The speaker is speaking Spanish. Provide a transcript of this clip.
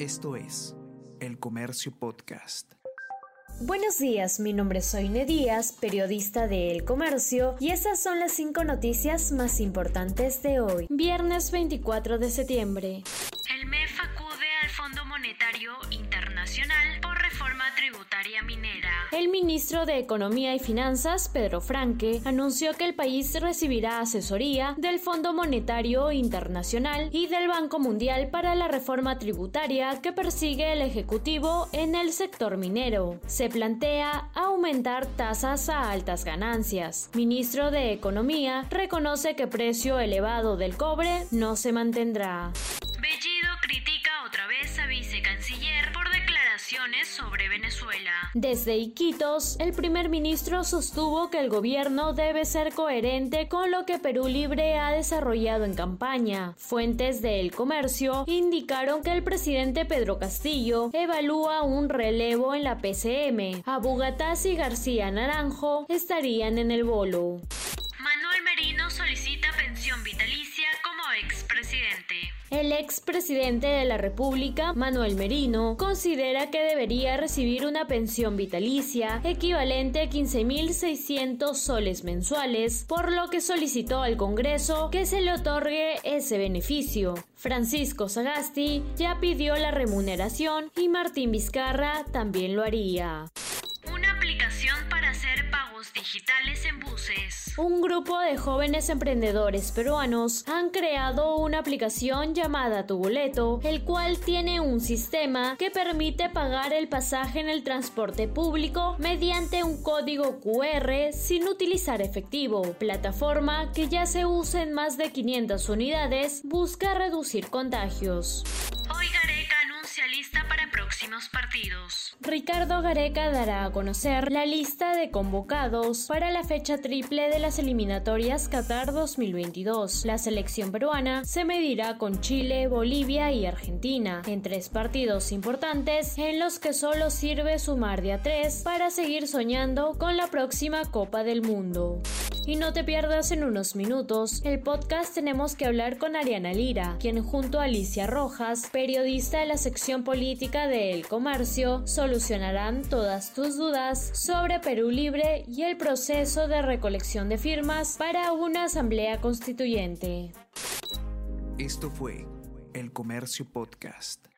Esto es El Comercio Podcast. Buenos días, mi nombre es Soine Díaz, periodista de El Comercio, y estas son las cinco noticias más importantes de hoy, viernes 24 de septiembre. El MEF acude al Fondo Monetario Internacional por reforma tributaria minera. El ministro de Economía y Finanzas, Pedro Franque, anunció que el país recibirá asesoría del Fondo Monetario Internacional y del Banco Mundial para la reforma tributaria que persigue el Ejecutivo en el sector minero. Se plantea aumentar tasas a altas ganancias. Ministro de Economía reconoce que precio elevado del cobre no se mantendrá. Sobre Venezuela. Desde Iquitos, el primer ministro sostuvo que el gobierno debe ser coherente con lo que Perú Libre ha desarrollado en campaña. Fuentes del comercio indicaron que el presidente Pedro Castillo evalúa un relevo en la PCM. Abugataz y García Naranjo estarían en el bolo. El expresidente de la República, Manuel Merino, considera que debería recibir una pensión vitalicia equivalente a 15.600 soles mensuales, por lo que solicitó al Congreso que se le otorgue ese beneficio. Francisco Sagasti ya pidió la remuneración y Martín Vizcarra también lo haría. Digitales en buses. Un grupo de jóvenes emprendedores peruanos han creado una aplicación llamada Tu Boleto, el cual tiene un sistema que permite pagar el pasaje en el transporte público mediante un código QR sin utilizar efectivo. Plataforma que ya se usa en más de 500 unidades busca reducir contagios. Hoy Gareca anuncia lista para partidos. Ricardo Gareca dará a conocer la lista de convocados para la fecha triple de las eliminatorias Qatar 2022. La selección peruana se medirá con Chile, Bolivia y Argentina, en tres partidos importantes en los que solo sirve sumar de a tres para seguir soñando con la próxima Copa del Mundo. Y no te pierdas en unos minutos el podcast Tenemos que hablar con Ariana Lira, quien junto a Alicia Rojas, periodista de la sección política de El Comercio, solucionarán todas tus dudas sobre Perú Libre y el proceso de recolección de firmas para una asamblea constituyente. Esto fue El Comercio Podcast.